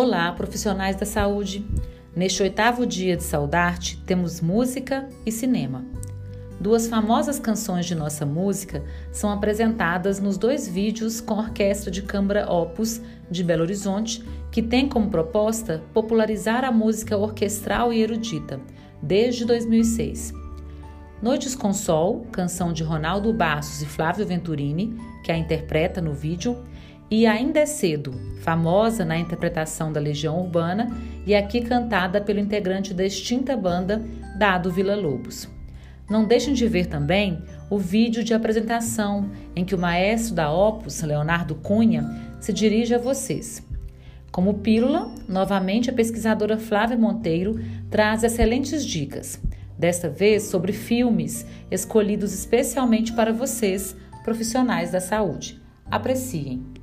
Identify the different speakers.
Speaker 1: Olá, profissionais da saúde! Neste oitavo dia de Saudarte, temos música e cinema. Duas famosas canções de nossa música são apresentadas nos dois vídeos com a Orquestra de Câmara Opus de Belo Horizonte, que tem como proposta popularizar a música orquestral e erudita, desde 2006. Noites com Sol, canção de Ronaldo Bastos e Flávio Venturini, que a interpreta no vídeo, e Ainda é Cedo, famosa na interpretação da Legião Urbana e aqui cantada pelo integrante da extinta banda Dado Vila Lobos. Não deixem de ver também o vídeo de apresentação em que o maestro da Opus, Leonardo Cunha, se dirige a vocês. Como pílula, novamente a pesquisadora Flávia Monteiro traz excelentes dicas, desta vez sobre filmes escolhidos especialmente para vocês, profissionais da saúde. Apreciem!